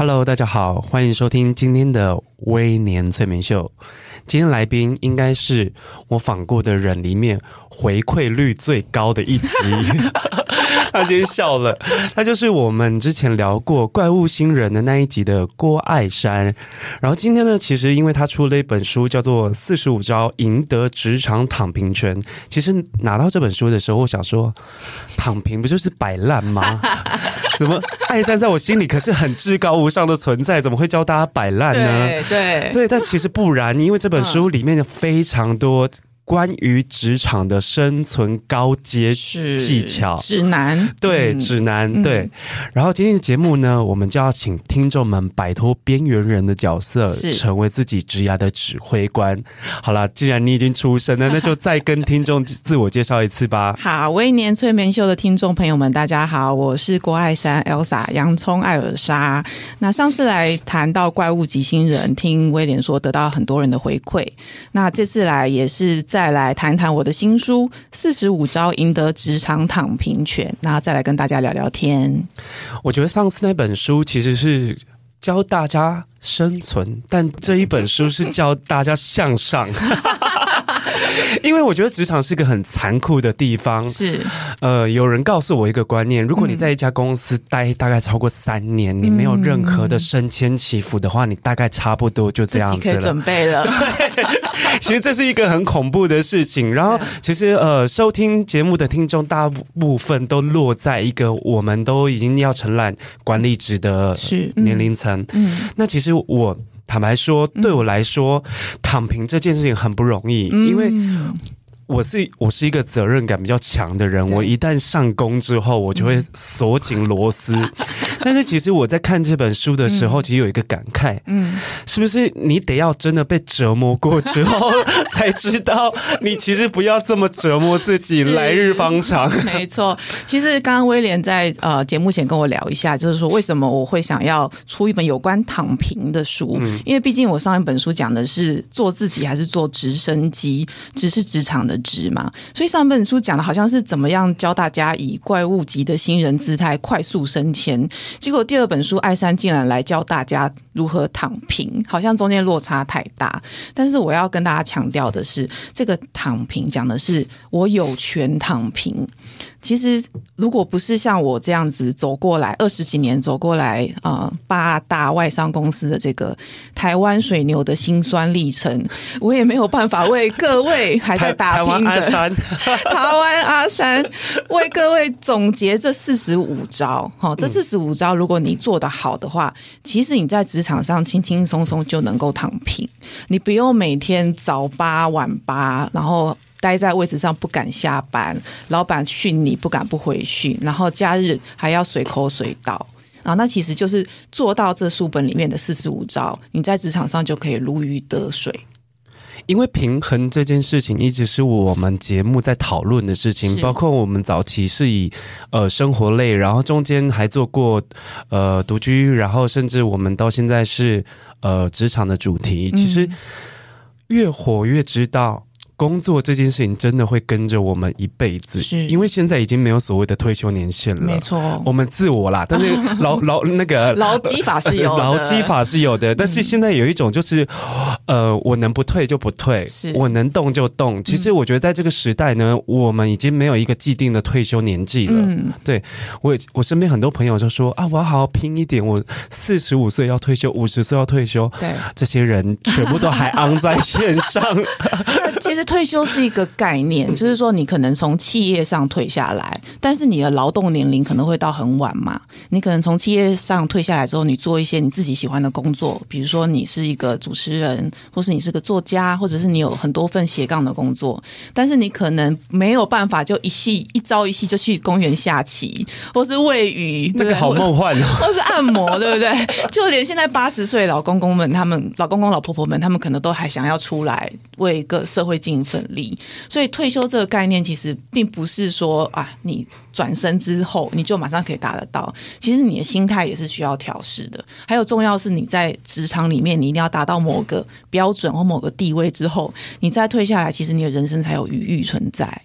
Hello，大家好，欢迎收听今天的微年催眠秀。今天来宾应该是我访过的人里面回馈率最高的一集。他先笑了，他就是我们之前聊过怪物新人的那一集的郭爱山。然后今天呢，其实因为他出了一本书，叫做《四十五招赢得职场躺平权》。其实拿到这本书的时候，我想说，躺平不就是摆烂吗？怎么爱山在我心里可是很至高无上的存在？怎么会教大家摆烂呢？对对对，但其实不然，因为这本书里面有非常多。关于职场的生存高阶技巧指南，对指南，对。嗯、然后今天的节目呢，我们就要请听众们摆脱边缘人的角色，成为自己职涯的指挥官。好了，既然你已经出生了，那就再跟听众自我介绍一次吧。好，威年催眠秀的听众朋友们，大家好，我是郭爱山 Elsa 洋葱艾尔莎。那上次来谈到怪物及新人，听威廉说得到很多人的回馈。那这次来也是在。再来谈谈我的新书《四十五招赢得职场躺平权》，然后再来跟大家聊聊天。我觉得上次那本书其实是教大家生存，但这一本书是教大家向上。因为我觉得职场是个很残酷的地方。是，呃，有人告诉我一个观念：如果你在一家公司待大概超过三年，嗯、你没有任何的升迁起伏的话，你大概差不多就这样子了。可以准备了。对，其实这是一个很恐怖的事情。然后，其实呃，收听节目的听众大部分都落在一个我们都已经要承揽管理职的年龄层。嗯，那其实我。坦白说，对我来说，嗯、躺平这件事情很不容易，嗯、因为。我是我是一个责任感比较强的人，我一旦上工之后，我就会锁紧螺丝。嗯、但是其实我在看这本书的时候，其实有一个感慨，嗯，是不是你得要真的被折磨过之后，才知道你其实不要这么折磨自己，来日方长。没错，其实刚刚威廉在呃节目前跟我聊一下，就是说为什么我会想要出一本有关躺平的书，嗯、因为毕竟我上一本书讲的是做自己还是做直升机，只是职场的。值嘛，所以上本书讲的好像是怎么样教大家以怪物级的新人姿态快速升迁，结果第二本书艾珊竟然来教大家如何躺平，好像中间落差太大。但是我要跟大家强调的是，这个躺平讲的是我有权躺平。其实，如果不是像我这样子走过来二十几年走过来啊、呃，八大外商公司的这个台湾水牛的辛酸历程，我也没有办法为各位还在打拼的台湾阿珊，台湾阿珊 为各位总结这四十五招。哈，这四十五招，如果你做得好的话，其实你在职场上轻轻松松就能够躺平，你不用每天早八晚八，然后。待在位置上不敢下班，老板训你不敢不回训，然后假日还要随口随到啊，那其实就是做到这书本里面的四十五招，你在职场上就可以如鱼得水。因为平衡这件事情一直是我们节目在讨论的事情，包括我们早期是以呃生活类，然后中间还做过呃独居，然后甚至我们到现在是呃职场的主题，其实越活越知道。工作这件事情真的会跟着我们一辈子，是因为现在已经没有所谓的退休年限了。没错，我们自我啦，但是 劳劳那个劳基法是有的，劳基法是有的。但是现在有一种就是，呃，我能不退就不退，是我能动就动。其实我觉得在这个时代呢，我们已经没有一个既定的退休年纪了。嗯，对我我身边很多朋友就说啊，我要好好拼一点，我四十五岁要退休，五十岁要退休。对，这些人全部都还昂在线上。其实。退休是一个概念，就是说你可能从企业上退下来，但是你的劳动年龄可能会到很晚嘛。你可能从企业上退下来之后，你做一些你自己喜欢的工作，比如说你是一个主持人，或是你是个作家，或者是你有很多份斜杠的工作，但是你可能没有办法就一系一朝一夕就去公园下棋，或是喂鱼，那个好梦幻哦，或是按摩，对不对？就连现在八十岁老公公们，他们老公公老婆婆们，他们可能都还想要出来为一个社会尽一份力。所以退休这个概念，其实并不是说啊，你转身之后你就马上可以达得到。其实你的心态也是需要调试的。还有重要是你在职场里面，你一定要达到某个标准或某个地位之后，你再退下来，其实你的人生才有余裕存在。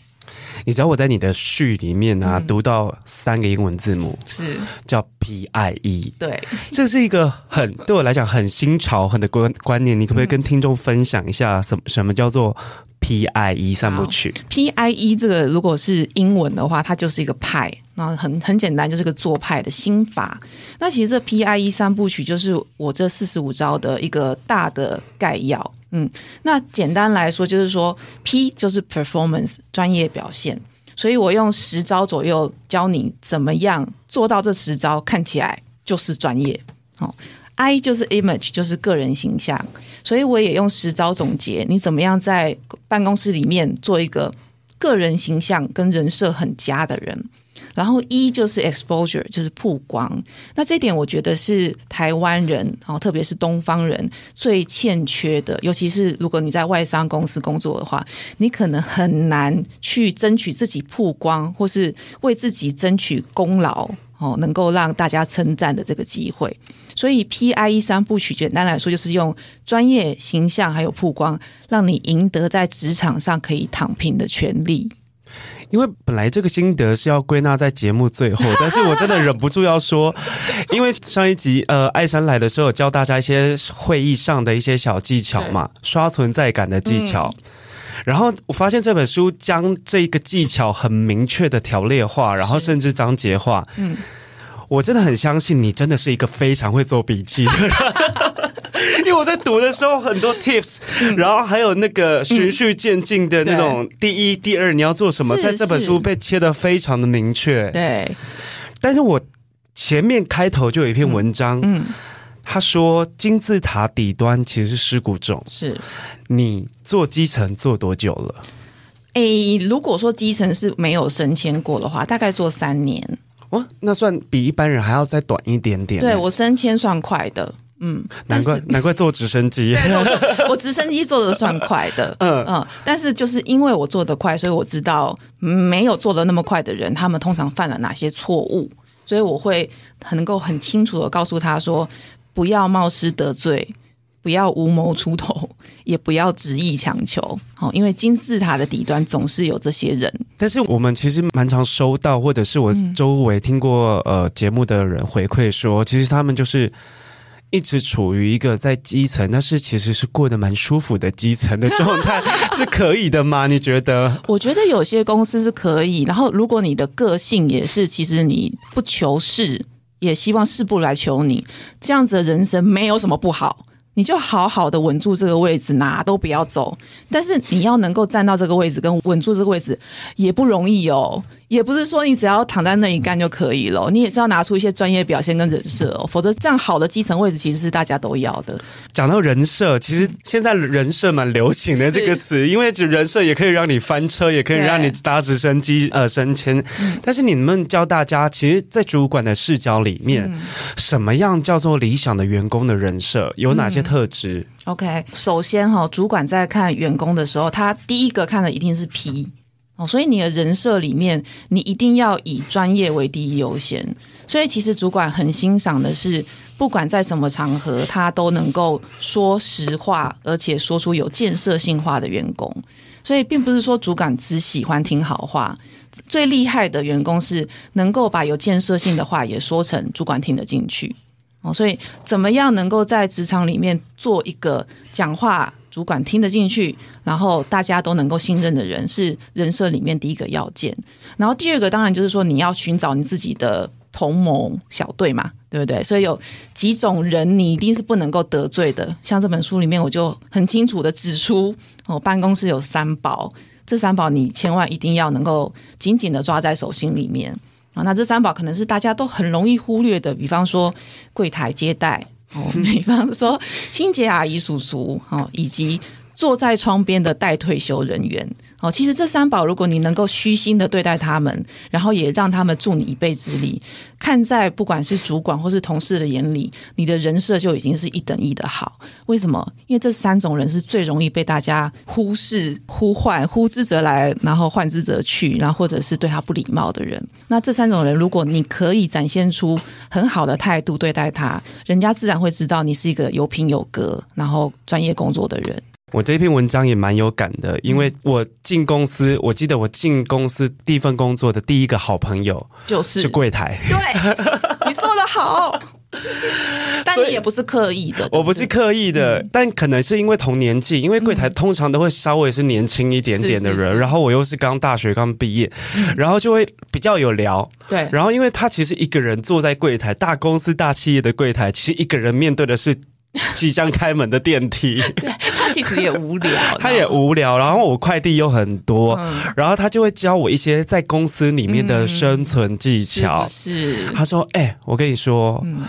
你知道我在你的序里面啊，嗯、读到三个英文字母是 叫 P I E，对，这是一个很对我来讲很新潮很的观观念，你可不可以跟听众分享一下什么什么叫做 P I E 三部曲？P I E 这个如果是英文的话，它就是一个派，那很很简单，就是个做派的心法。那其实这 P I E 三部曲就是我这四十五招的一个大的概要。嗯，那简单来说就是说，P 就是 performance 专业表现，所以我用十招左右教你怎么样做到这十招，看起来就是专业。哦，I 就是 image 就是个人形象，所以我也用十招总结你怎么样在办公室里面做一个个人形象跟人设很佳的人。然后一就是 exposure，就是曝光。那这点我觉得是台湾人，然后特别是东方人最欠缺的。尤其是如果你在外商公司工作的话，你可能很难去争取自己曝光，或是为自己争取功劳哦，能够让大家称赞的这个机会。所以 PIE 三部曲，简单来说就是用专业形象还有曝光，让你赢得在职场上可以躺平的权利。因为本来这个心得是要归纳在节目最后，但是我真的忍不住要说，因为上一集呃艾珊来的时候教大家一些会议上的一些小技巧嘛，刷存在感的技巧，嗯、然后我发现这本书将这个技巧很明确的条列化，然后甚至章节化，嗯，我真的很相信你真的是一个非常会做笔记的人。因为我在读的时候很多 tips，然后还有那个循序渐进的那种第一、第二你要做什么，在这本书被切的非常的明确。对，但是我前面开头就有一篇文章，嗯，他说金字塔底端其实是尸骨种。是，你做基层做多久了？诶，如果说基层是没有升迁过的话，大概做三年。哦，那算比一般人还要再短一点点。对，我升迁算快的。嗯，难怪 难怪坐直升机，我直升机坐的算快的，嗯嗯，但是就是因为我做的快，所以我知道没有做的那么快的人，他们通常犯了哪些错误，所以我会很能够很清楚的告诉他说，不要冒失得罪，不要无谋出头，也不要执意强求，好，因为金字塔的底端总是有这些人。但是我们其实蛮常收到，或者是我周围听过呃节目的人回馈说，其实他们就是。一直处于一个在基层，但是其实是过得蛮舒服的基层的状态，是可以的吗？你觉得？我觉得有些公司是可以。然后，如果你的个性也是，其实你不求事，也希望事不来求你，这样子的人生没有什么不好。你就好好的稳住这个位置，哪都不要走。但是你要能够站到这个位置，跟稳住这个位置也不容易哦。也不是说你只要躺在那里干就可以了，你也是要拿出一些专业表现跟人设哦，否则这样好的基层位置其实是大家都要的。讲到人设，其实现在人设蛮流行的这个词，因为人设也可以让你翻车，也可以让你搭直升机呃升迁。但是你们教大家，其实，在主管的视角里面，什么样叫做理想的员工的人设，有哪些特质？嗯，OK，首先哈，主管在看员工的时候，他第一个看的一定是 P。哦，所以你的人设里面，你一定要以专业为第一优先。所以其实主管很欣赏的是，不管在什么场合，他都能够说实话，而且说出有建设性话的员工。所以并不是说主管只喜欢听好话，最厉害的员工是能够把有建设性的话也说成主管听得进去。哦，所以怎么样能够在职场里面做一个讲话主管听得进去，然后大家都能够信任的人，是人设里面第一个要件。然后第二个当然就是说，你要寻找你自己的同盟小队嘛，对不对？所以有几种人你一定是不能够得罪的。像这本书里面，我就很清楚的指出，我办公室有三宝，这三宝你千万一定要能够紧紧的抓在手心里面啊。那这三宝可能是大家都很容易忽略的，比方说柜台接待哦，比方说清洁阿姨叔叔哦，以及。坐在窗边的待退休人员，哦，其实这三宝，如果你能够虚心的对待他们，然后也让他们助你一臂之力，看在不管是主管或是同事的眼里，你的人设就已经是一等一的好。为什么？因为这三种人是最容易被大家忽视、呼唤、呼之则来，然后唤之则去，然后或者是对他不礼貌的人。那这三种人，如果你可以展现出很好的态度对待他，人家自然会知道你是一个有品有格，然后专业工作的人。我这篇文章也蛮有感的，因为我进公司，我记得我进公司第一份工作的第一个好朋友就是是柜台。对，你做的好，但你也不是刻意的，我不是刻意的，嗯、但可能是因为同年纪，因为柜台通常都会稍微是年轻一点点的人，是是是，然后我又是刚大学刚毕业，嗯，然后就会比较有聊。对，然后因为他其实一个人坐在柜台，大公司大企业的柜台，其实一个人面对的是。即将开门的电梯，对，他其实也无聊，他也无聊。然后我快递又很多，嗯，然后他就会教我一些在公司里面的生存技巧。嗯、是，是，他说：“哎、欸，我跟你说、嗯，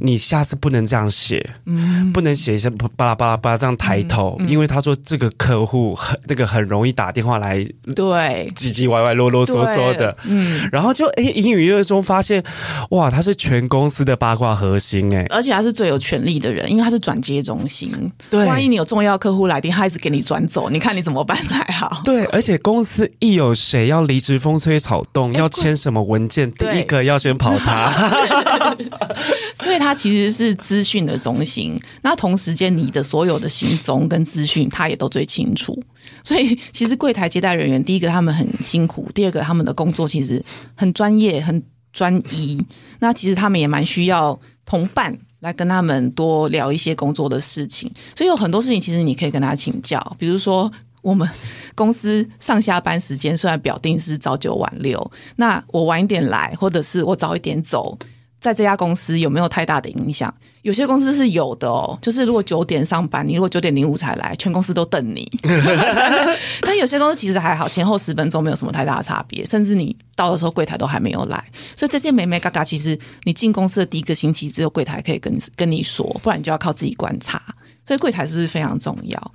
你下次不能这样写，嗯，不能写一些巴拉巴拉巴拉这样抬头，因为他说这个客户很那个很容易打电话来，对，唧唧歪歪啰啰嗦嗦的，嗯。然后就哎，隐隐约约中发现，哇，他是全公司的八卦核心、欸，哎，而且他是最有权力的人，因为。他是转接中心，对，万一你有重要客户来电，他一直给你转走，你看你怎么办才好？对，而且公司一有谁要离职，风吹草动，要签什么文件，第一个要先跑他。所以，他其实是资讯的中心。那同时间，你的所有的行踪跟资讯，他也都最清楚。所以，其实柜台接待人员，第一个他们很辛苦，第二个他们的工作其实很专业、很专一。那其实他们也蛮需要同伴。来跟他们多聊一些工作的事情，所以有很多事情其实你可以跟他请教。比如说，我们公司上下班时间虽然表定是早九晚六，那我晚一点来，或者是我早一点走，在这家公司有没有太大的影响？有些公司是有的哦，就是如果九点上班，你如果九点零五才来，全公司都瞪你。但有些公司其实还好，前后十分钟没有什么太大的差别，甚至你到的时候柜台都还没有来。所以这些美眉嘎嘎，其实你进公司的第一个星期，只有柜台可以跟跟你说，不然你就要靠自己观察。所以柜台是不是非常重要？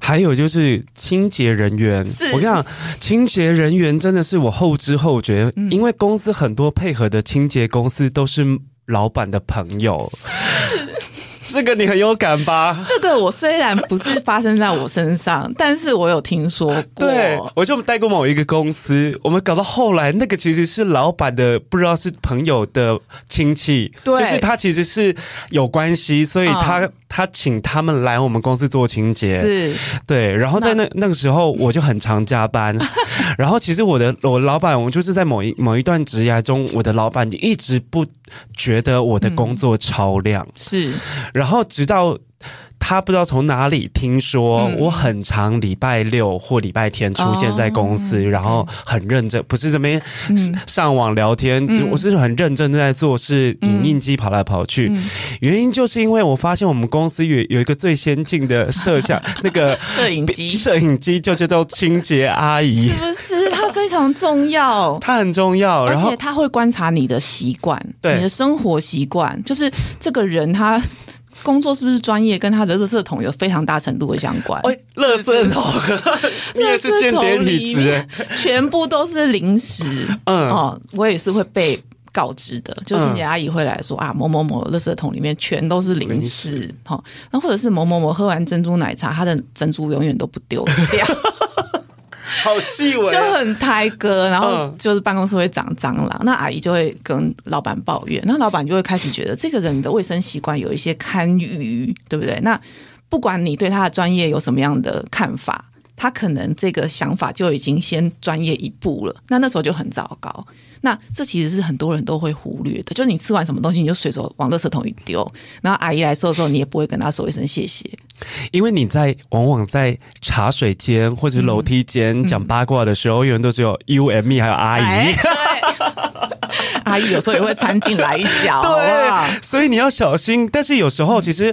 还有就是清洁人员，我跟你讲，清洁人员真的是我后知后觉，嗯，因为公司很多配合的清洁公司都是老板的朋友。这个你很有感吧？这个我虽然不是发生在我身上，但是我有听说过。对，我就带过某一个公司，我们搞到后来，那个其实是老板的，不知道是朋友的亲戚，对，就是他其实是有关系，所以他、嗯、他请他们来我们公司做清洁，是，对。然后在那那，那个时候，我就很常加班。然后其实我的我老板，我就是在某一某一段职涯中，我的老板就一直不觉得我的工作超量，嗯、是。然后直到他不知道从哪里听说，我很常礼拜六或礼拜天出现在公司，然后很认真，不是这边上网聊天，就我是很认真的在做事，影印机跑来跑去。原因就是因为我发现我们公司有有一个最先进的摄像 那个摄影机，摄影机就叫做清洁阿姨，是不是？它非常重要，它很重要，而且他会观察你的习惯，对。你的生活习惯，就是这个人他。工作是不是专业，跟他的垃圾桶有非常大程度的相关。哎，垃圾桶，你也是间谍体质，全部都是零食。嗯，哦，我也是会被告知的，就清洁阿姨会来说、嗯、啊，某某某垃圾桶里面全都是零食。哦，那、哦、或者是某某某喝完珍珠奶茶，他的珍珠永远都不丢掉。好细微，就很胎哥，然后就是办公室会长蟑螂，那阿姨就会跟老板抱怨，那老板就会开始觉得这个人的卫生习惯有一些堪虞，对不对？那不管你对他的专业有什么样的看法，他可能这个想法就已经先专业一步了，那那时候就很糟糕。那这其实是很多人都会忽略的，就是你吃完什么东西，你就随手往垃圾桶一丢，然后阿姨来收的时候，你也不会跟她说一声谢谢，因为你在往往在茶水间或者楼梯间讲八卦的时候，永远都只有 you and me 还有阿姨。阿姨有时候也会掺进来一脚，对，所以你要小心。但是有时候其实，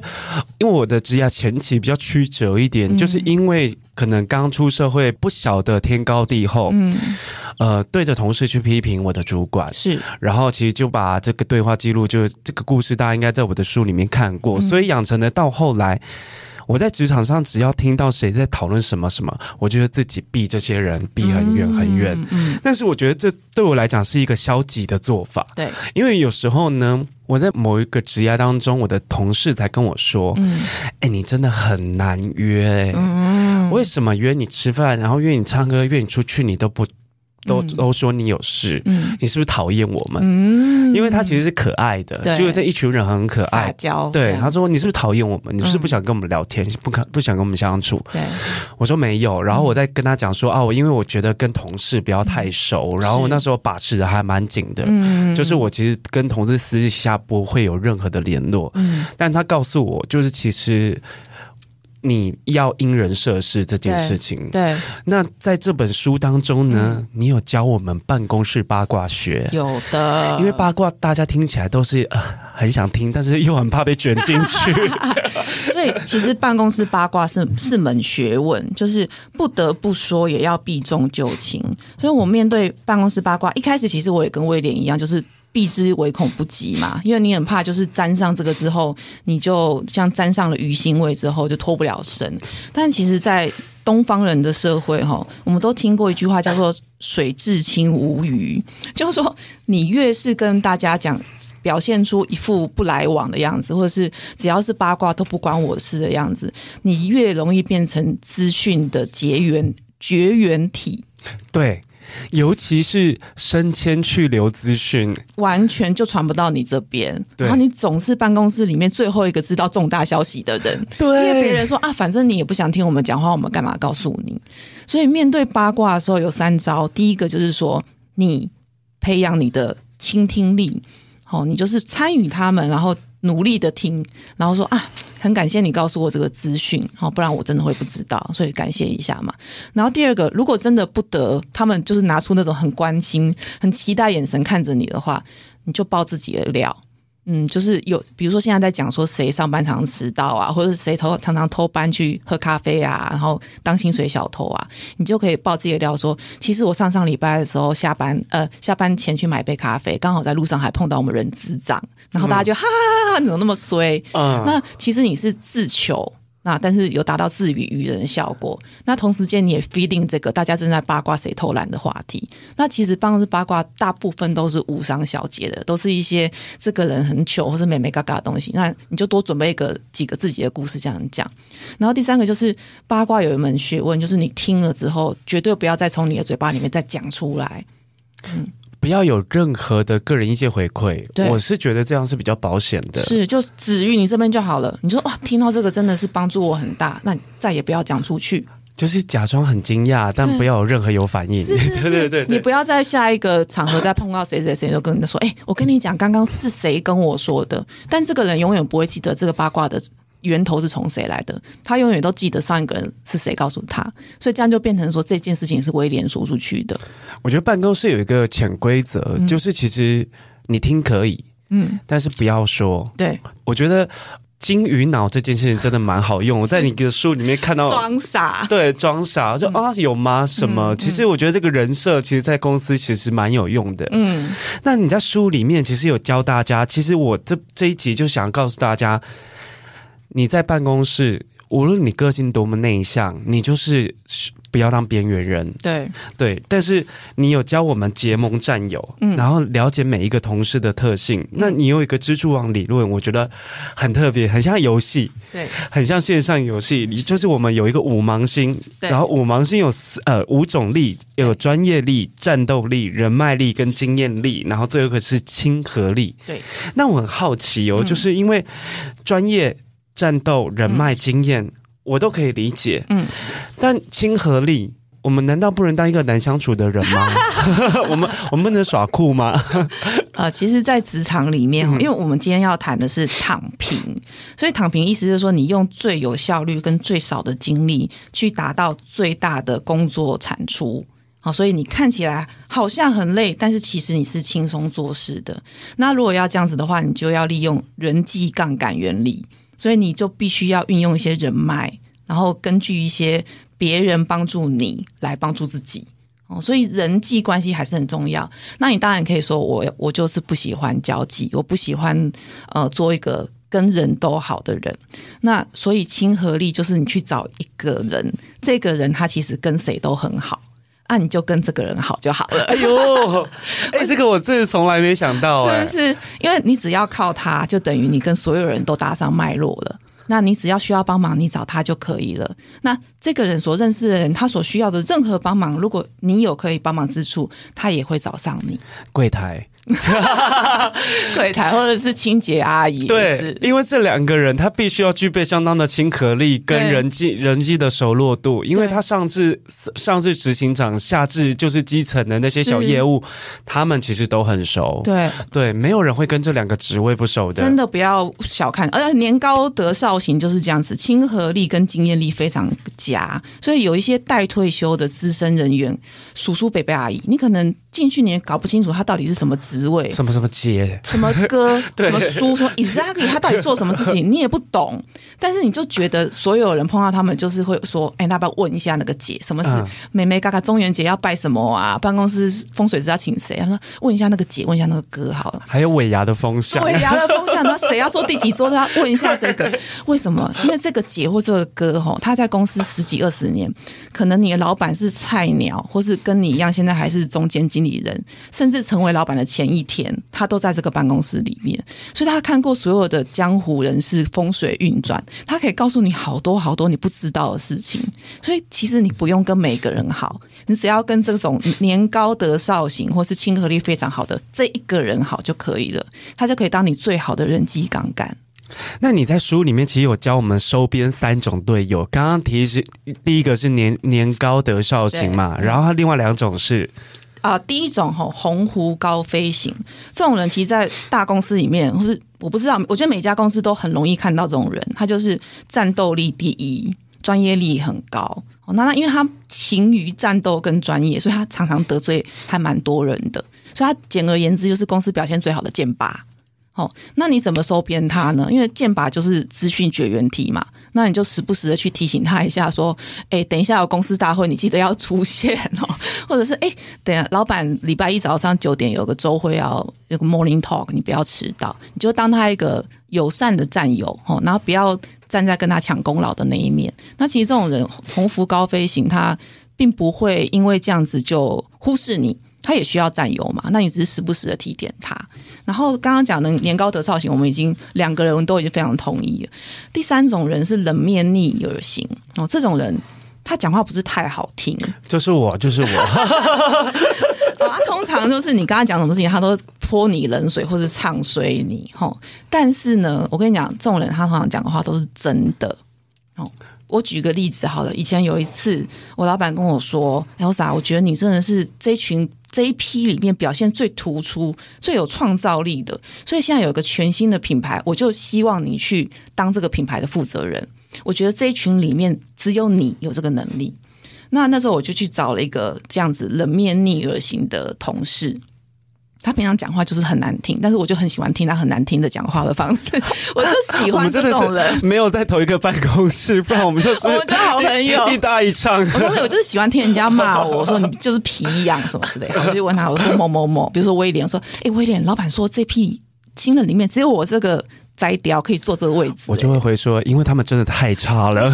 因为我的职业前期比较曲折一点，嗯、就是因为可能刚出社会，不晓得天高地厚，嗯，呃，对着同事去批评我的主管是，然后其实就把这个对话记录，就是这个故事，大家应该在我的书里面看过，嗯、所以养成了到后来。我在职场上，只要听到谁在讨论什么什么，我觉得自己避这些人避很远很远。嗯，嗯，但是我觉得这对我来讲是一个消极的做法。对，因为有时候呢，我在某一个职业当中，我的同事才跟我说：“嗯，哎，你真的很难约。嗯，为什么约你吃饭，然后约你唱歌，约你出去，你都不？”都都说你有事，嗯，你是不是讨厌我们？嗯，因为他其实是可爱的，就是这一群人很可爱。对，他说你是不是讨厌我们？你是不是不想跟我们聊天？不可不想跟我们相处？对，我说没有。然后我再跟他讲说啊，我因为我觉得跟同事不要太熟，然后我那时候把持的还蛮紧的，嗯，就是我其实跟同事私下不会有任何的联络，嗯，但他告诉我，就是其实。你要因人设事这件事情，对。对，那在这本书当中呢，嗯、你有教我们办公室八卦学？有的，因为八卦大家听起来都是、呃、很想听，但是又很怕被卷进去。所以其实办公室八卦是是门学问，就是不得不说也要避重就轻。所以我面对办公室八卦，一开始其实我也跟威廉一样，就是。避之唯恐不及嘛，因为你很怕，就是沾上这个之后，你就像沾上了鱼腥味之后，就脱不了身。但其实，在东方人的社会哈，我们都听过一句话叫做“水至清无鱼”，就是说，你越是跟大家讲，表现出一副不来往的样子，或者是只要是八卦都不关我事的样子，你越容易变成资讯的绝缘绝缘体。对。尤其是升迁去留资讯，完全就传不到你这边。然后你总是办公室里面最后一个知道重大消息的人。对，因为别人说啊，反正你也不想听我们讲话，我们干嘛告诉你？所以面对八卦的时候有三招。第一个就是说，你培养你的倾听力，好，你就是参与他们，然后。努力的听，然后说啊，很感谢你告诉我这个资讯，好，不然我真的会不知道，所以感谢一下嘛。然后第二个，如果真的不得，他们就是拿出那种很关心、很期待眼神看着你的话，你就爆自己的料。嗯，就是有，比如说现在在讲说谁上班常常迟到啊，或者是谁偷常常偷班去喝咖啡啊，然后当薪水小偷啊，你就可以爆自己的料说，其实我上上礼拜的时候下班，呃，下班前去买杯咖啡，刚好在路上还碰到我们人资长，然后大家就哈哈哈哈，你怎么那么衰？嗯，那其实你是自求。那但是有达到自娱娱人的效果。那同时间你也 feeding 这个大家正在八卦谁偷懒的话题。那其实办公室八卦大部分都是无伤小节的，都是一些这个人很糗或是美美嘎嘎的东西。那你就多准备一个几个自己的故事这样讲。然后第三个就是八卦有一门学问，就是你听了之后绝对不要再从你的嘴巴里面再讲出来。嗯。不要有任何的个人意见回馈，对我是觉得这样是比较保险的。是，就止于你这边就好了。你说哇，听到这个真的是帮助我很大，那你再也不要讲出去。就是假装很惊讶，但不要有任何有反应。对，是是是对对对，你不要在下一个场合再碰到谁谁谁，就跟人家说，哎、欸，我跟你讲，刚刚是谁跟我说的？但这个人永远不会记得这个八卦的。源头是从谁来的？他永远都记得上一个人是谁告诉他，所以这样就变成说这件事情是威廉说出去的。我觉得办公室有一个潜规则，嗯、就是其实你听可以，嗯，但是不要说。对，我觉得金鱼脑这件事情真的蛮好用。我在你的书里面看到装傻，对，装傻就、嗯、啊有吗？什么？嗯、其实我觉得这个人设，其实在公司其实蛮有用的。嗯，那你在书里面其实有教大家，其实我这这一集就想告诉大家。你在办公室，无论你个性多么内向，你就是不要当边缘人。对对，但是你有教我们结盟战友，嗯，然后了解每一个同事的特性。嗯、那你有一个蜘蛛网理论，我觉得很特别，很像游戏，对，很像线上游戏。你就是我们有一个五芒星，对然后五芒星有呃五种力，有专业力、战斗力、人脉力跟经验力，然后最后一个是亲和力。对，那我很好奇哦，嗯、就是因为专业。战斗、人脉、经验，嗯、我都可以理解。嗯，但亲和力，我们难道不能当一个难相处的人吗？我们我们不能耍酷吗？呃，其实，在职场里面，因为我们今天要谈的是躺平，所以躺平意思就是说，你用最有效率跟最少的精力去达到最大的工作产出。好，所以你看起来好像很累，但是其实你是轻松做事的。那如果要这样子的话，你就要利用人际杠杆原理，所以你就必须要运用一些人脉，然后根据一些别人帮助你来帮助自己。哦，所以人际关系还是很重要。那你当然可以说我我就是不喜欢交际，我不喜欢呃做一个跟人都好的人。那所以亲和力就是你去找一个人，这个人他其实跟谁都很好。那、啊、你就跟这个人好就好了。哎呦，哎，这个我真是从来没想到，哎，是不是？因为你只要靠他，就等于你跟所有人都搭上脉络了。那你只要需要帮忙，你找他就可以了。那这个人所认识的人，他所需要的任何帮忙，如果你有可以帮忙之处，他也会找上你。柜台。柜台或者是清洁阿姨，对，因为这两个人他必须要具备相当的亲和力跟人际人际的熟络度，因为他上至上至执行长，下至就是基层的那些小业务，他们其实都很熟。对对，没有人会跟这两个职位不熟的。真的不要小看，而且年高德少型就是这样子，亲和力跟经验力非常佳，所以有一些待退休的资深人员，叔叔伯伯阿姨，你可能。进去你也搞不清楚他到底是什么职位，什么什么节，什么歌，什么书，说 exactly 他到底做什么事情，你也不懂。但是你就觉得所有人碰到他们就是会说，哎，那要不要问一下那个姐，什么是妹妹嘎嘎中元节要拜什么啊？办公室风水师要请谁？他说问一下那个姐，问一下那个哥好了。还有尾牙的风向，尾牙的风向，那谁要做第几桌？他问一下这个为什么？因为这个姐或这个哥哈，他在公司十几二十年，可能你的老板是菜鸟，或是跟你一样，现在还是中间经。经理人甚至成为老板的前一天，他都在这个办公室里面，所以他看过所有的江湖人士风水运转，他可以告诉你好多好多你不知道的事情。所以其实你不用跟每个人好，你只要跟这种年高德少型或是亲和力非常好的这一个人好就可以了，他就可以当你最好的人际杠杆。那你在书里面其实有教我们收编三种队友，刚刚提是第一个是年年高德少型嘛，然后他另外两种是。啊、第一种吼，鸿鹄高飞型这种人，其实，在大公司里面，或是我不知道，我觉得每家公司都很容易看到这种人。他就是战斗力第一，专业力很高。那那因为他勤于战斗跟专业，所以他常常得罪还蛮多人的。所以他简而言之，就是公司表现最好的剑拔。哦，那你怎么收编他呢？因为剑拔就是资讯绝缘体嘛。那你就时不时的去提醒他一下，说：“哎，等一下有公司大会，你记得要出现哦。”或者是：“哎，等下老板礼拜一早上九点有个周会要有个 morning talk，你不要迟到。”你就当他一个友善的战友哦，然后不要站在跟他抢功劳的那一面。那其实这种人鸿福高飞型，他并不会因为这样子就忽视你。他也需要战友嘛？那你只是时不时的提点他。然后刚刚讲的年高德造型，我们已经两个人都已经非常同意了。第三种人是冷面逆耳型哦，这种人他讲话不是太好听，就是我，就是我。啊通常就是你跟他讲什么事情，他都泼你冷水或者唱衰你。吼，但是呢，我跟你讲，这种人他通常讲的话都是真的。哦，我举个例子好了，以前有一次，我老板跟我说：“Elsa，我觉得你真的是这群。”这一批里面表现最突出、最有创造力的，所以现在有一个全新的品牌，我就希望你去当这个品牌的负责人。我觉得这一群里面只有你有这个能力。那那时候我就去找了一个这样子冷面逆耳型的同事。他平常讲话就是很难听，但是我就很喜欢听他很难听的讲话的方式，我就喜欢这种人。没有在同一个办公室，不然我们就是我们就好朋友，一搭一唱。我说我就是喜欢听人家骂我，我说你就是皮痒什么之类的。我就问他，我说某某某，比如说威廉，说哎威廉，老板说这批新人里面只有我这个摘雕可以坐这个位置，我就会回说，因为他们真的太差了。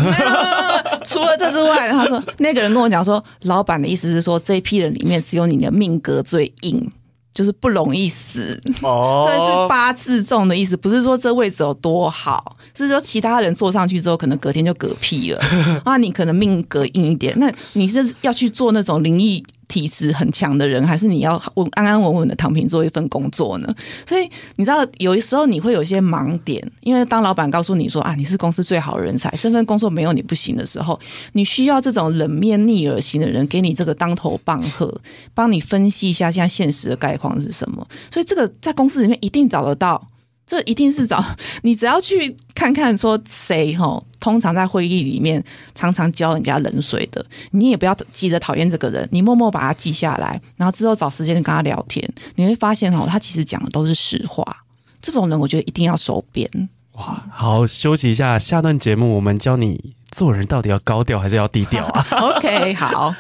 除了这之外，他说那个人跟我讲说，老板的意思是说这一批人里面只有你的命格最硬。就是不容易死，哦，所以是八字重的意思，不是说这位置有多好，是说其他人坐上去之后，可能隔天就嗝屁了。那你可能命格硬一点，那你是要去做那种灵异体质很强的人，还是你要稳安安稳稳的躺平做一份工作呢？所以你知道，有的时候你会有一些盲点，因为当老板告诉你说啊，你是公司最好人才，这份工作没有你不行的时候，你需要这种冷面逆耳型的人给你这个当头棒喝，帮你分析一下现在现实的概况是什么。所以这个在公司里面一定找得到，这一定是找 你，只要去看看说谁吼，通常在会议里面常常浇人家冷水的，你也不要急着讨厌这个人，你默默把他记下来，然后之后找时间跟他聊天，你会发现哦，他其实讲的都是实话。这种人，我觉得一定要收编。哇，好，休息一下，下段节目我们教你做人到底要高调还是要低调啊？OK，好。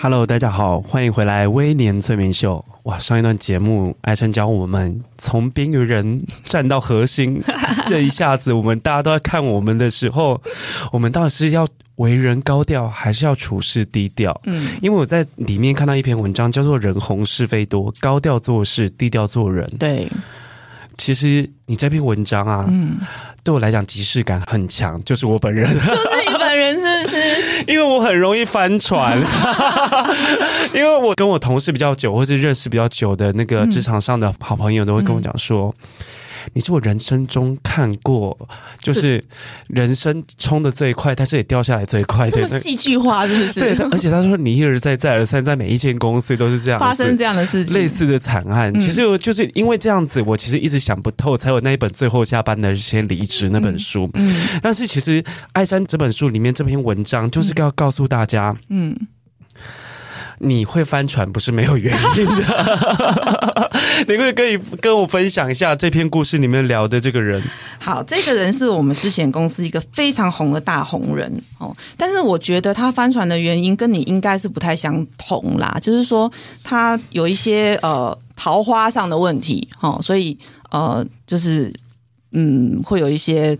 Hello，大家好，欢迎回来《微年催眠秀》。哇，上一段节目，艾琛教我们从边缘人站到核心，这一下子，我们大家都在看我们的时候，我们到底是要为人高调，还是要处事低调？嗯，因为我在里面看到一篇文章，叫做“人红是非多，高调做事，低调做人”。对，其实你这篇文章啊，嗯，对我来讲即视感很强，就是我本人，人，是不是？因为我很容易翻船，因为我跟我同事比较久，或是认识比较久的那个职场上的好朋友，都会跟我讲说：“嗯、你是我人生中看过，就是人生冲的最快，但是也掉下来最快的。”戏剧化是不是？对，而且他说你一而再再而三，在每一间公司都是这样发生这样的事情，类似的惨案。嗯、其实我就是因为这样子，我其实一直想不透，才有那一本最后下班的先离职那本书。嗯，嗯但是其实艾山这本书里面这篇文章就是要告诉大家，嗯。你会翻船不是没有原因的，你会可以跟我分享一下这篇故事里面聊的这个人？好，这个人是我们之前公司一个非常红的大红人哦，但是我觉得他翻船的原因跟你应该是不太相同啦，就是说他有一些呃桃花上的问题哦，所以呃就是嗯会有一些。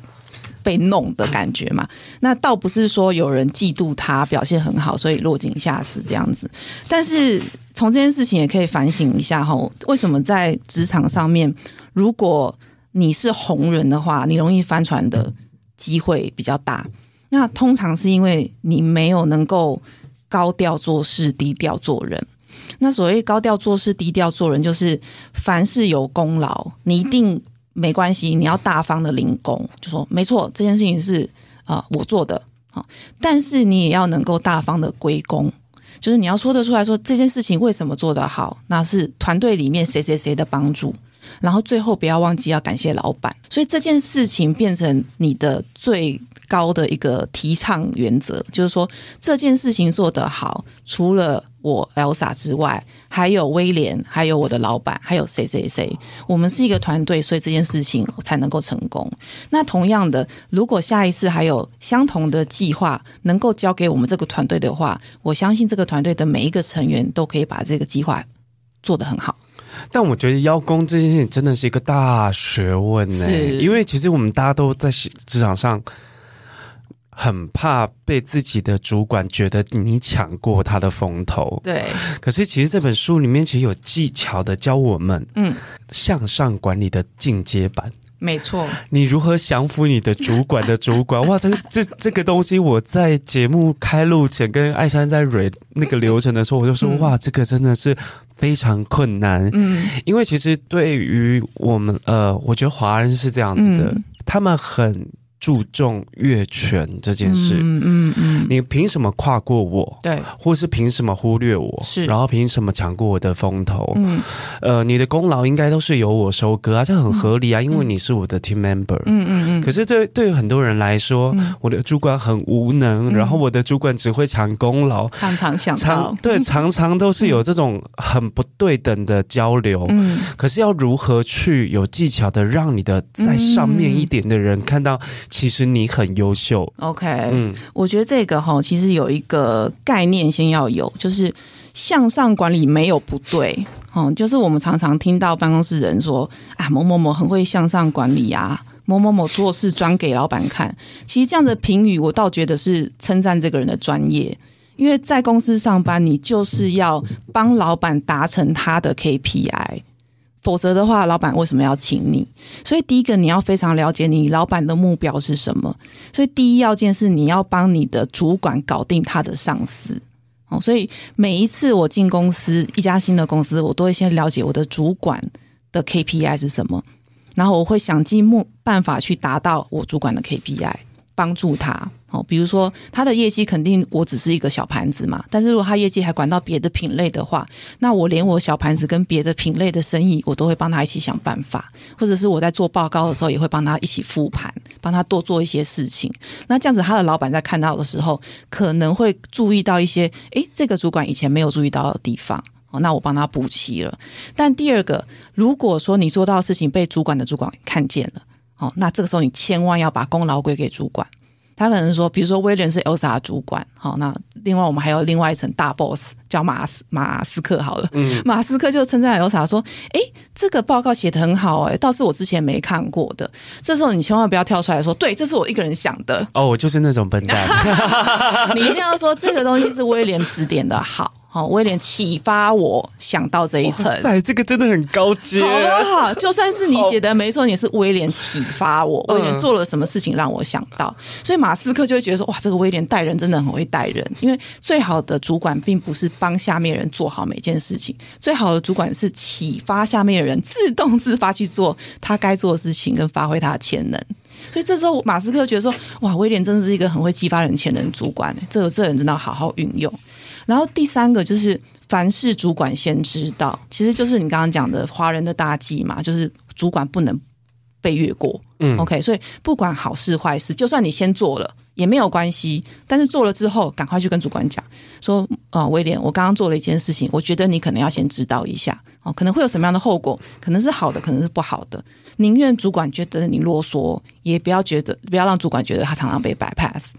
被弄的感觉嘛，那倒不是说有人嫉妒他表现很好，所以落井下石这样子。但是从这件事情也可以反省一下哈，为什么在职场上面，如果你是红人的话，你容易翻船的机会比较大。那通常是因为你没有能够高调做事，低调做人。那所谓高调做事，低调做人，就是凡事有功劳，你一定。没关系，你要大方的领功，就说没错，这件事情是啊、我做的啊，但是你也要能够大方的归功，就是你要说得出来说这件事情为什么做得好，那是团队里面谁谁谁的帮助，然后最后不要忘记要感谢老板，所以这件事情变成你的最高的一个提倡原则，就是说这件事情做得好，除了我 Elsa 之外，还有威廉，还有我的老板，还有谁谁谁，我们是一个团队，所以这件事情才能够成功。那同样的，如果下一次还有相同的计划能够交给我们这个团队的话，我相信这个团队的每一个成员都可以把这个计划做得很好。但我觉得邀功这件事情真的是一个大学问呢，是因为其实我们大家都在职场上。很怕被自己的主管觉得你抢过他的风头，对。可是其实这本书里面其实有技巧的教我们，嗯，向上管理的进阶版，没错。你如何降服你的主管的主管？哇，这个这这个东西，我在节目开录前跟艾珊在蕊那个流程的时候，我就说，哇，这个真的是非常困难，嗯，因为其实对于我们，呃，我觉得华人是这样子的，他们很。注重越权这件事，嗯嗯嗯，你凭什么跨过我？对，或是凭什么忽略我？是，然后凭什么抢过我的风头？嗯，呃，你的功劳应该都是由我收割啊，这很合理啊，因为你是我的 team member。嗯嗯嗯。可是对对于很多人来说，我的主管很无能，然后我的主管只会抢功劳，常常想常对，常常都是有这种很不对等的交流。嗯，可是要如何去有技巧的让你的在上面一点的人看到？其实你很优秀，OK，嗯，我觉得这个哈，其实有一个概念先要有，就是向上管理没有不对，嗯，就是我们常常听到办公室人说啊，某某某很会向上管理啊，某某某做事专给老板看，其实这样的评语我倒觉得是称赞这个人的专业，因为在公司上班，你就是要帮老板达成他的 KPI。否则的话，老板为什么要请你？所以第一个，你要非常了解你老板的目标是什么。所以第一要件是你要帮你的主管搞定他的上司。哦，所以每一次我进公司，一家新的公司，我都会先了解我的主管的 KPI 是什么，然后我会想尽目办法去达到我主管的 KPI，帮助他。哦，比如说他的业绩肯定我只是一个小盘子嘛，但是如果他业绩还管到别的品类的话，那我连我小盘子跟别的品类的生意，我都会帮他一起想办法，或者是我在做报告的时候，也会帮他一起复盘，帮他多做一些事情。那这样子，他的老板在看到的时候，可能会注意到一些，诶，这个主管以前没有注意到的地方，哦，那我帮他补齐了。但第二个，如果说你做到的事情被主管的主管看见了，哦，那这个时候你千万要把功劳归给主管。他可能说，比如说威廉是 Elsa 的主管，好，那另外我们还有另外一层大 boss 叫马斯马斯克，好了，嗯，马斯克就称赞 Elsa 说，哎，这个报告写得很好，哎，倒是我之前没看过的。这时候你千万不要跳出来说，对，这是我一个人想的。哦，我就是那种笨蛋。你一定要说这个东西是威廉指点的好。好，威廉启发我想到这一层。塞，这个真的很高阶。好好，就算是你写的没错，也是威廉启发我。威廉做了什么事情让我想到？所以马斯克就会觉得说，哇，这个威廉带人真的很会带人。因为最好的主管并不是帮下面人做好每件事情，最好的主管是启发下面的人自动自发去做他该做的事情，跟发挥他的潜能。所以这时候马斯克觉得说，哇，威廉真的是一个很会激发人潜能的主管。这个这个人真的要好好运用。然后第三个就是凡事主管先知道，其实就是你刚刚讲的华人的大忌嘛，就是主管不能被越过。嗯，OK，所以不管好事坏事，就算你先做了也没有关系，但是做了之后赶快去跟主管讲，说啊、哦，威廉，我刚刚做了一件事情，我觉得你可能要先知道一下哦，可能会有什么样的后果，可能是好的，可能是不好的。宁愿主管觉得你啰嗦，也不要觉得不要让主管觉得他常常被 bypass。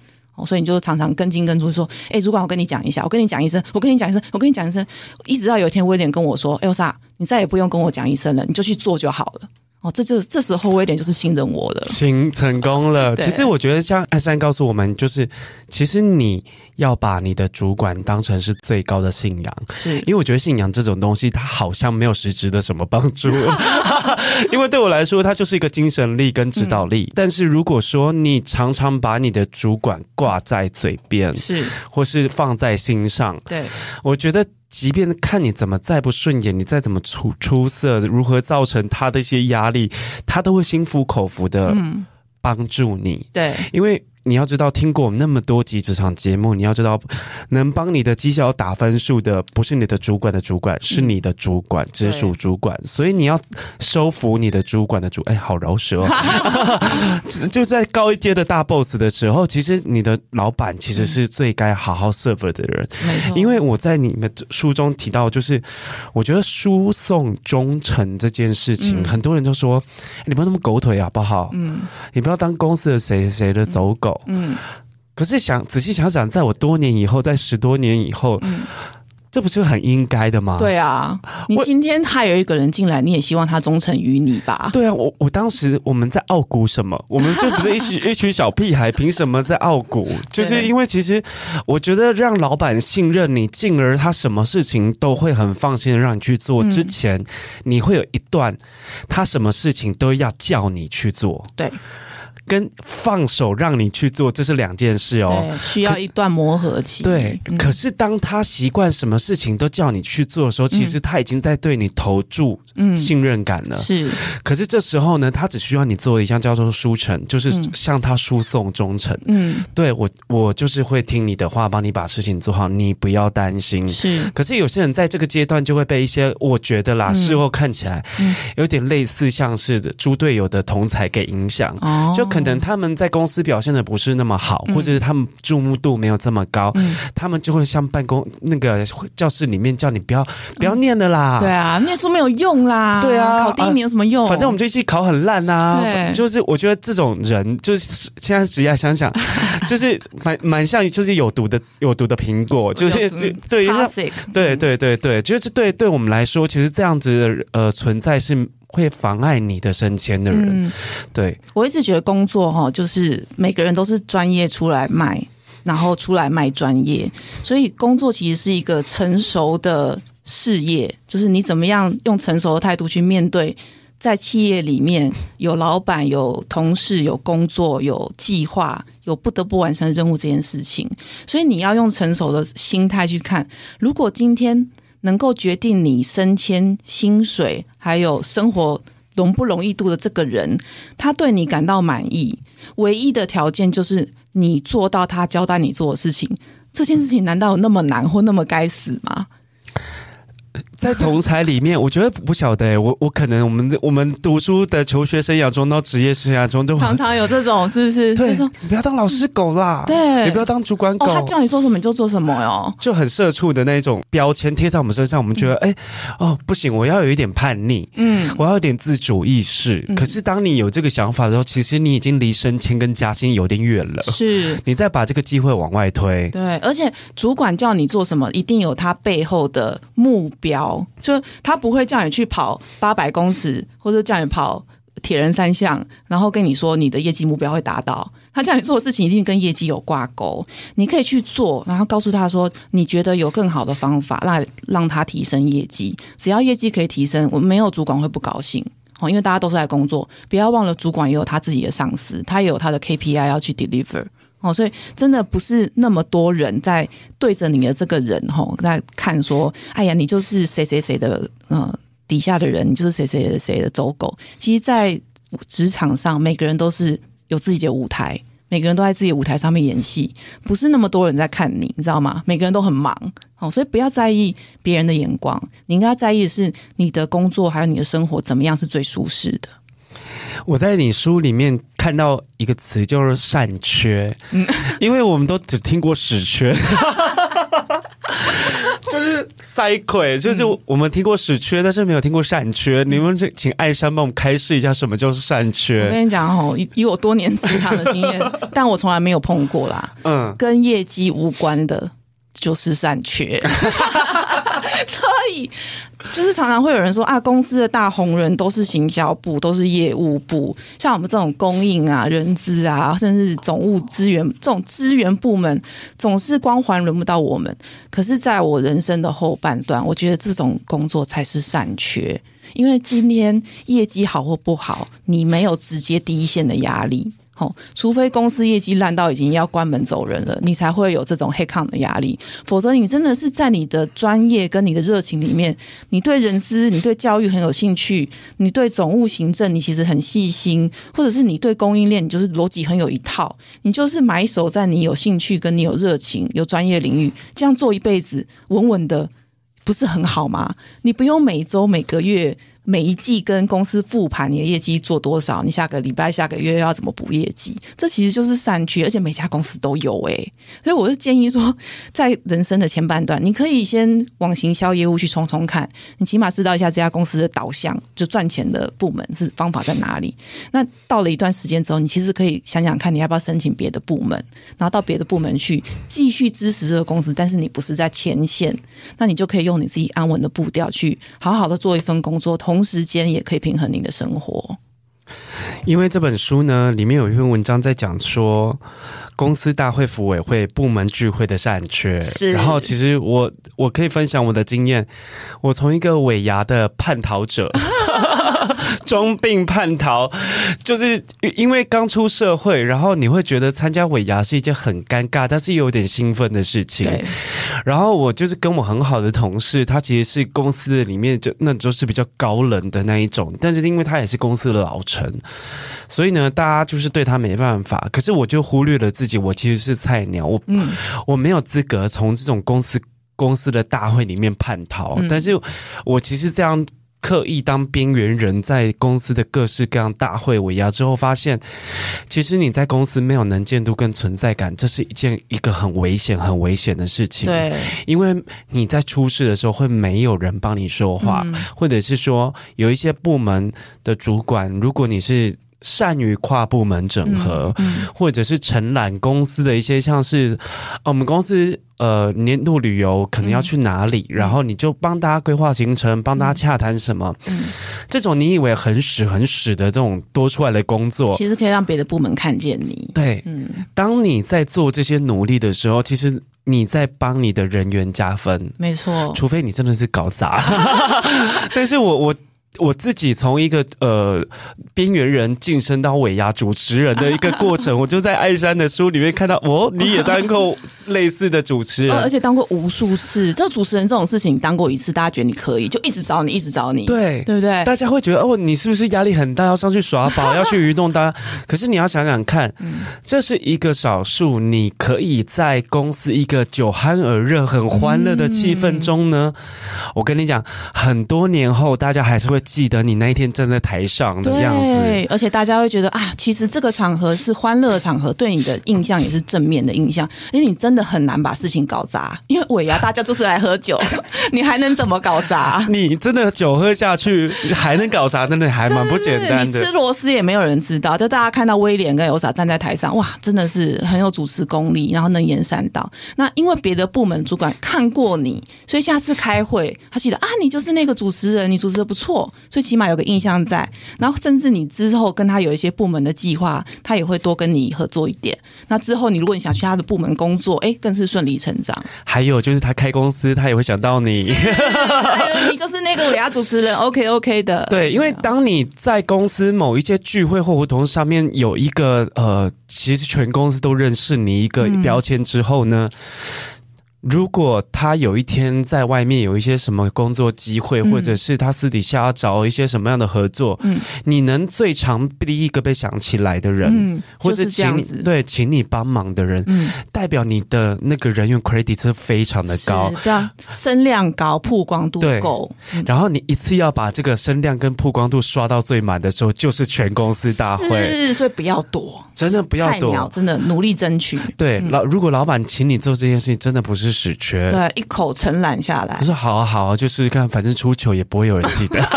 所以你就常常跟进跟出，说：“哎、主管，我跟你讲一下，我跟你讲一声，我跟你讲一声，我跟你讲一声。”一直到有一天，威廉跟我说艾莎你再也不用跟我讲一声了，你就去做就好了。”哦，这就这时候威廉就是信任我了，行成功了。其实我觉得，像艾珊告诉我们，就是其实你要把你的主管当成是最高的信仰，是因为我觉得信仰这种东西，它好像没有实质的什么帮助。因为对我来说，它就是一个精神力跟指导力。嗯、但是如果说你常常把你的主管挂在嘴边，是或是放在心上，对，我觉得。即便看你怎么再不顺眼，你再怎么出出色，如何造成他的一些压力，他都会心服口服的帮助你。嗯、对，因为。你要知道，听过我们那么多集职场节目，你要知道，能帮你的绩效打分数的，不是你的主管的主管，是你的主管，嗯、直属主管。所以你要收服你的主管的主，哎，好饶舌哦！就在高一阶的大 boss 的时候，其实你的老板其实是最该好好 serve 的人。没错，因为我在你们书中提到，就是我觉得输送忠诚这件事情，嗯、很多人都说，你不要那么狗腿好不好？嗯，你不要当公司的谁谁的走狗。嗯，可是想仔细想想，在我多年以后，在十多年以后，嗯，这不是很应该的吗？对啊，你今天还有一个人进来，你也希望他忠诚于你吧？对啊，我我当时我们在傲骨什么？我们就不是一群一群小屁孩，凭什么在傲骨？就是因为其实我觉得让老板信任你，进而他什么事情都会很放心的让你去做。之前你会有一段，他什么事情都要叫你去做。对。跟放手让你去做，这是两件事哦。需要一段磨合期。对，嗯、可是当他习惯什么事情都叫你去做的时候，其实他已经在对你投注信任感了。嗯、是，可是这时候呢，他只需要你做一项叫做书诚，就是向他输送忠诚。嗯，对我，我就是会听你的话，帮你把事情做好，你不要担心。是，可是有些人在这个阶段就会被一些，我觉得啦，嗯、事后看起来有点类似像是猪队友的同才给影响。哦，就可。可能他们在公司表现的不是那么好，或者是他们注目度没有这么高，嗯、他们就会像办公那个教室里面叫你不要不要念的啦。对啊，念书没有用啦。对啊，考第一名有什么用？反正我们这一期考很烂呐、啊。对，就是我觉得这种人，就是现在只要想想，就是蛮蛮像，就是有毒的有毒的苹果，就是 就对，对对对对，就是对对我们来说，其实这样子的呃存在是。会妨碍你的升迁的人，嗯、对。我一直觉得工作哈，就是每个人都是专业出来卖，然后出来卖专业，所以工作其实是一个成熟的事业，就是你怎么样用成熟的态度去面对，在企业里面有老板、有同事、有工作、有计划、有不得不完成的任务这件事情。所以你要用成熟的心态去看，如果今天能够决定你升迁、薪水还有生活容不容易度的这个人，他对你感到满意，唯一的条件就是你做到他交代你做的事情。这件事情难道有那么难或那么该死吗？在同才里面，我觉得不晓得、欸。我我可能我们我们读书的求学生涯中到职业生涯中都常常有这种，是不是？对，就说你不要当老师狗啦，对，你不要当主管狗。哦，他叫你做什么你就做什么哟，就很社畜的那种标签贴在我们身上，我们觉得哎、嗯欸，哦不行，我要有一点叛逆，嗯，我要有点自主意识。嗯、可是当你有这个想法的时候，其实你已经离升迁跟加薪有点远了。是，你再把这个机会往外推。对，而且主管叫你做什么，一定有他背后的目标，就。他不会叫你去跑八百公尺，或者叫你跑铁人三项，然后跟你说你的业绩目标会达到。他叫你做的事情一定跟业绩有挂钩，你可以去做，然后告诉他说你觉得有更好的方法让让他提升业绩。只要业绩可以提升，我们没有主管会不高兴哦，因为大家都是在工作。不要忘了，主管也有他自己的上司，他也有他的 KPI 要去 deliver。哦，所以真的不是那么多人在对着你的这个人吼在看说，哎呀，你就是谁谁谁的呃底下的人，你就是谁谁谁的走狗。其实，在职场上，每个人都是有自己的舞台，每个人都在自己的舞台上面演戏，不是那么多人在看你，你知道吗？每个人都很忙，哦，所以不要在意别人的眼光，你应该在意的是你的工作还有你的生活怎么样是最舒适的。我在你书里面看到一个词，就是“善缺”，嗯，因为我们都只听过“屎缺”，就是塞鬼，就是我们听过“屎缺”，但是没有听过“善缺”。你们这请艾山帮我们开示一下，什么叫“善缺”？我跟你讲哦，以以我多年职场的经验，但我从来没有碰过啦。嗯，跟业绩无关的，就是善缺。所以，就是常常会有人说啊，公司的大红人都是行销部，都是业务部，像我们这种供应啊、人资啊，甚至总务资源这种资源部门，总是光环轮不到我们。可是，在我人生的后半段，我觉得这种工作才是善缺，因为今天业绩好或不好，你没有直接第一线的压力。哦，除非公司业绩烂到已经要关门走人了，你才会有这种黑抗的压力。否则，你真的是在你的专业跟你的热情里面，你对人资、你对教育很有兴趣，你对总务行政你其实很细心，或者是你对供应链你就是逻辑很有一套，你就是埋首在你有兴趣跟你有热情、有专业领域，这样做一辈子稳稳的，不是很好吗？你不用每周每个月。每一季跟公司复盘，你的业绩做多少？你下个礼拜、下个月要怎么补业绩？这其实就是善缺，而且每家公司都有哎、所以我是建议说，在人生的前半段，你可以先往行销业务去冲冲看，你起码知道一下这家公司的导向，就赚钱的部门是方法在哪里。那到了一段时间之后，你其实可以想想看，你要不要申请别的部门，然后到别的部门去继续支持这个公司，但是你不是在前线，那你就可以用你自己安稳的步调去好好的做一份工作，同。同时间也可以平衡你的生活，因为这本书呢，里面有一篇文章在讲说，公司大会、服委会、部门聚会的善缺。是，然后其实我我可以分享我的经验，我从一个尾牙的叛逃者。装病叛逃，就是因为刚出社会，然后你会觉得参加尾牙是一件很尴尬，但是又有点兴奋的事情。然后我就是跟我很好的同事，他其实是公司里面就那就是比较高冷的那一种，但是因为他也是公司的老臣，所以呢，大家就是对他没办法。可是我就忽略了自己，我其实是菜鸟，我、嗯、我没有资格从这种公司公司的大会里面叛逃，嗯、但是我其实这样。刻意当边缘人，在公司的各式各样大会尾牙之后，发现其实你在公司没有能见度跟存在感，这是一件一个很危险、很危险的事情。对，因为你在出事的时候会没有人帮你说话，嗯、或者是说有一些部门的主管，如果你是善于跨部门整合，嗯嗯、或者是承揽公司的一些像是，我们公司呃年度旅游可能要去哪里，嗯、然后你就帮大家规划行程，帮大家洽谈什么，嗯、这种你以为很屎很屎的这种多出来的工作，其实可以让别的部门看见你。对，嗯，当你在做这些努力的时候，其实你在帮你的人员加分，没错，除非你真的是搞砸，但是我我。我自己从一个呃边缘人晋升到尾牙主持人的一个过程，我就在艾山的书里面看到，哦，你也当过类似的主持人，而且当过无数次。这主持人这种事情，当过一次，大家觉得你可以，就一直找你，一直找你，对对不对？大家会觉得哦，你是不是压力很大，要上去耍宝，要去愚弄大家？可是你要想想看，这是一个少数，你可以在公司一个酒酣耳热、很欢乐的气氛中呢。我跟你讲，很多年后，大家还是会。记得你那一天站在台上的样子，对，而且大家会觉得啊，其实这个场合是欢乐场合，对你的印象也是正面的印象。因为你真的很难把事情搞砸，因为尾牙大家就是来喝酒，你还能怎么搞砸？你真的酒喝下去还能搞砸，真的还蛮不简单的。你吃螺丝也没有人知道，就大家看到威廉跟 Elsa 站在台上，哇，真的是很有主持功力，然后能言善道。那因为别的部门主管看过你，所以下次开会他记得啊，你就是那个主持人，你主持的不错。最起码有个印象在，然后甚至你之后跟他有一些部门的计划，他也会多跟你合作一点。那之后你如果你想去他的部门工作，哎，更是顺理成章。还有就是他开公司，他也会想到你。你就是那个尾牙主持人，OK OK 的。对，因为当你在公司某一些聚会或活动上面有一个呃，其实全公司都认识你一个标签之后呢。嗯如果他有一天在外面有一些什么工作机会，嗯、或者是他私底下要找一些什么样的合作，嗯，你能最常第一个被想起来的人，嗯，或者请你对，请你帮忙的人，嗯，代表你的那个人员 credit 是非常的高，对啊，声量高，曝光度够，然后你一次要把这个声量跟曝光度刷到最满的时候，就是全公司大会，是，所以不要躲，真的不要躲，真的努力争取。对，老、嗯、如果老板请你做这件事情，真的不是。屎缺，对，一口承揽下来。我说好啊好啊，就试试看，反正出糗也不会有人记得。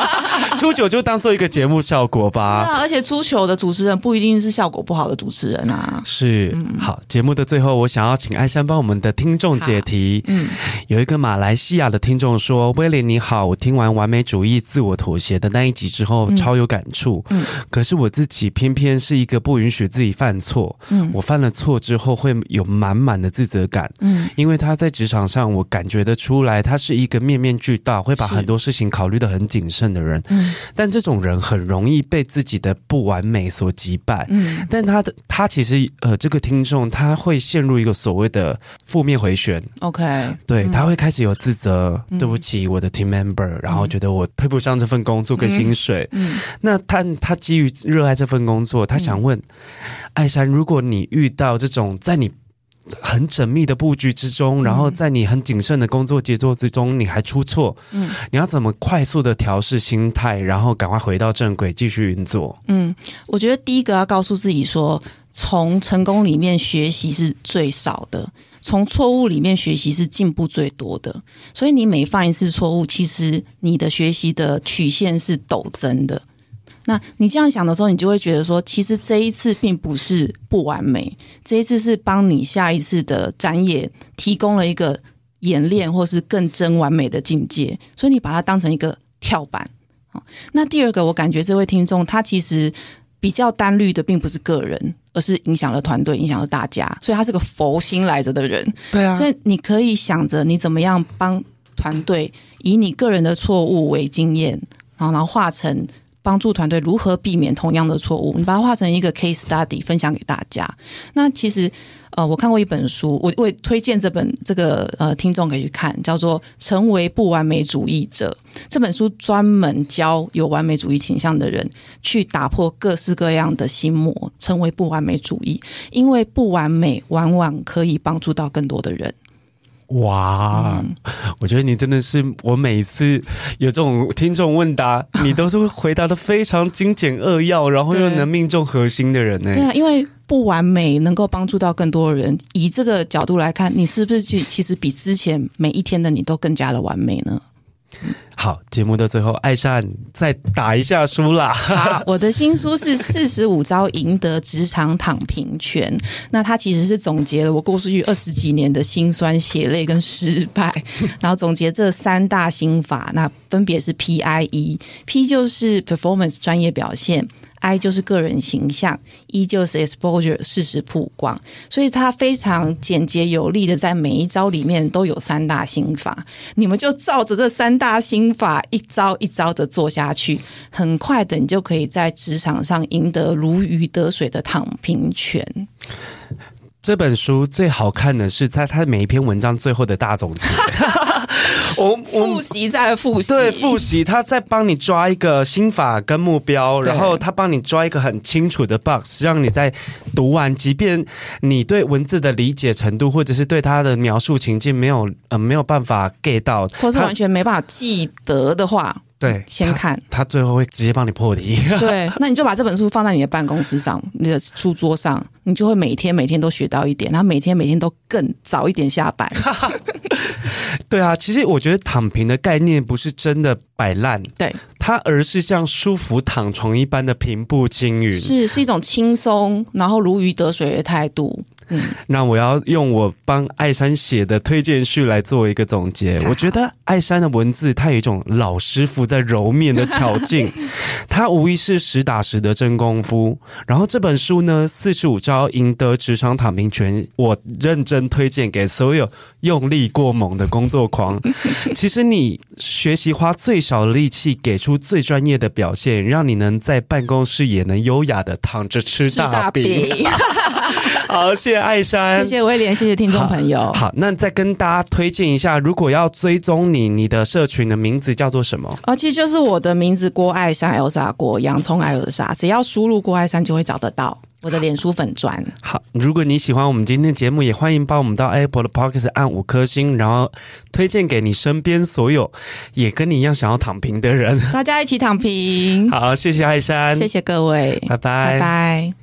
出糗就当做一个节目效果吧。是啊，而且出糗的主持人不一定是效果不好的主持人啊。是，嗯、好，节目的最后，我想要请艾珊帮我们的听众解题。嗯，有一个马来西亚的听众说：“威廉你好，我听完完美主义自我妥协的那一集之后，超有感触。嗯，可是我自己偏偏是一个不允许自己犯错。嗯，我犯了错之后会有满满的自责感。嗯，因为他在职场上，我感觉得出来，他是一个面面俱到，会把很多事情考虑的很谨慎的人。嗯。但这种人很容易被自己的不完美所击败。嗯，但他的他其实呃，这个听众他会陷入一个所谓的负面回旋。OK，对，他会开始有自责，嗯、对不起我的 team member，然后觉得我配不上这份工作跟薪水。嗯，嗯那他他基于热爱这份工作，他想问、嗯、艾珊，如果你遇到这种在你。很缜密的布局之中，然后在你很谨慎的工作节奏之中，你还出错，嗯，你要怎么快速的调试心态，然后赶快回到正轨，继续运作？嗯，我觉得第一个要告诉自己说，从成功里面学习是最少的，从错误里面学习是进步最多的。所以你每犯一次错误，其实你的学习的曲线是陡增的。那你这样想的时候，你就会觉得说，其实这一次并不是不完美，这一次是帮你下一次的展演提供了一个演练，或是更真完美的境界，所以你把它当成一个跳板。好，那第二个，我感觉这位听众他其实比较单虑的并不是个人，而是影响了团队，影响了大家，所以他是个佛心来着的人。对啊，所以你可以想着你怎么样帮团队以你个人的错误为经验，然后然后化成。帮助团队如何避免同样的错误，你把它画成一个 case study 分享给大家。那其实，呃，我看过一本书，我我推荐这本这个呃听众可以去看，叫做《成为不完美主义者》。这本书专门教有完美主义倾向的人去打破各式各样的心魔，成为不完美主义，因为不完美往往可以帮助到更多的人。哇，嗯、我觉得你真的是我每一次有这种听众问答，你都是会回答的非常精简扼要，然后又能命中核心的人呢。对啊，因为不完美能够帮助到更多人。以这个角度来看，你是不是就其实比之前每一天的你都更加的完美呢？好，节目的最后，艾善再打一下书啦。我的新书是《四十五招赢得职场躺平权》，那它其实是总结了我过去二十几年的辛酸血泪跟失败，然后总结这三大心法，那分别是 P I E，P 就是 Performance 专业表现。I 就是个人形象，E 就是 exposure 事实曝光，所以它非常简洁有力的，在每一招里面都有三大心法，你们就照着这三大心法一招一招的做下去，很快的你就可以在职场上赢得如鱼得水的躺平权。这本书最好看的是在它每一篇文章最后的大总结。我我复习再复习，对，复习，他在帮你抓一个心法跟目标，然后他帮你抓一个很清楚的 box，让你在读完，即便你对文字的理解程度，或者是对他的描述情境没有呃没有办法 get 到，或是完全没办法记得的话。对，先看他，他最后会直接帮你破题。对，那你就把这本书放在你的办公室上，你的书桌上，你就会每天每天都学到一点，然后每天每天都更早一点下班。对啊，其实我觉得躺平的概念不是真的摆烂，对，它而是像舒服躺床一般的平步青云，是是一种轻松，然后如鱼得水的态度。嗯，那我要用我帮艾山写的推荐序来做一个总结。我觉得艾山的文字，它有一种老师傅在揉面的巧劲，它无疑是实打实的真功夫。然后这本书呢，四十五招赢得职场躺平权，我认真推荐给所有用力过猛的工作狂。其实你学习花最少的力气，给出最专业的表现，让你能在办公室也能优雅的躺着吃大饼。好，谢谢艾珊，谢谢威廉，谢谢听众朋友。好，好，那再跟大家推荐一下，如果要追踪你，你的社群的名字叫做什么？啊、哦，其实就是我的名字郭艾珊，Elsa 郭洋葱艾尔莎，只要输入郭艾珊就会找得到我的脸书粉砖。好，如果你喜欢我们今天的节目，也欢迎帮我们到 Apple 的 Podcast 按五颗星，然后推荐给你身边所有也跟你一样想要躺平的人，大家一起躺平。好，谢谢艾珊，谢谢各位，拜拜，拜拜。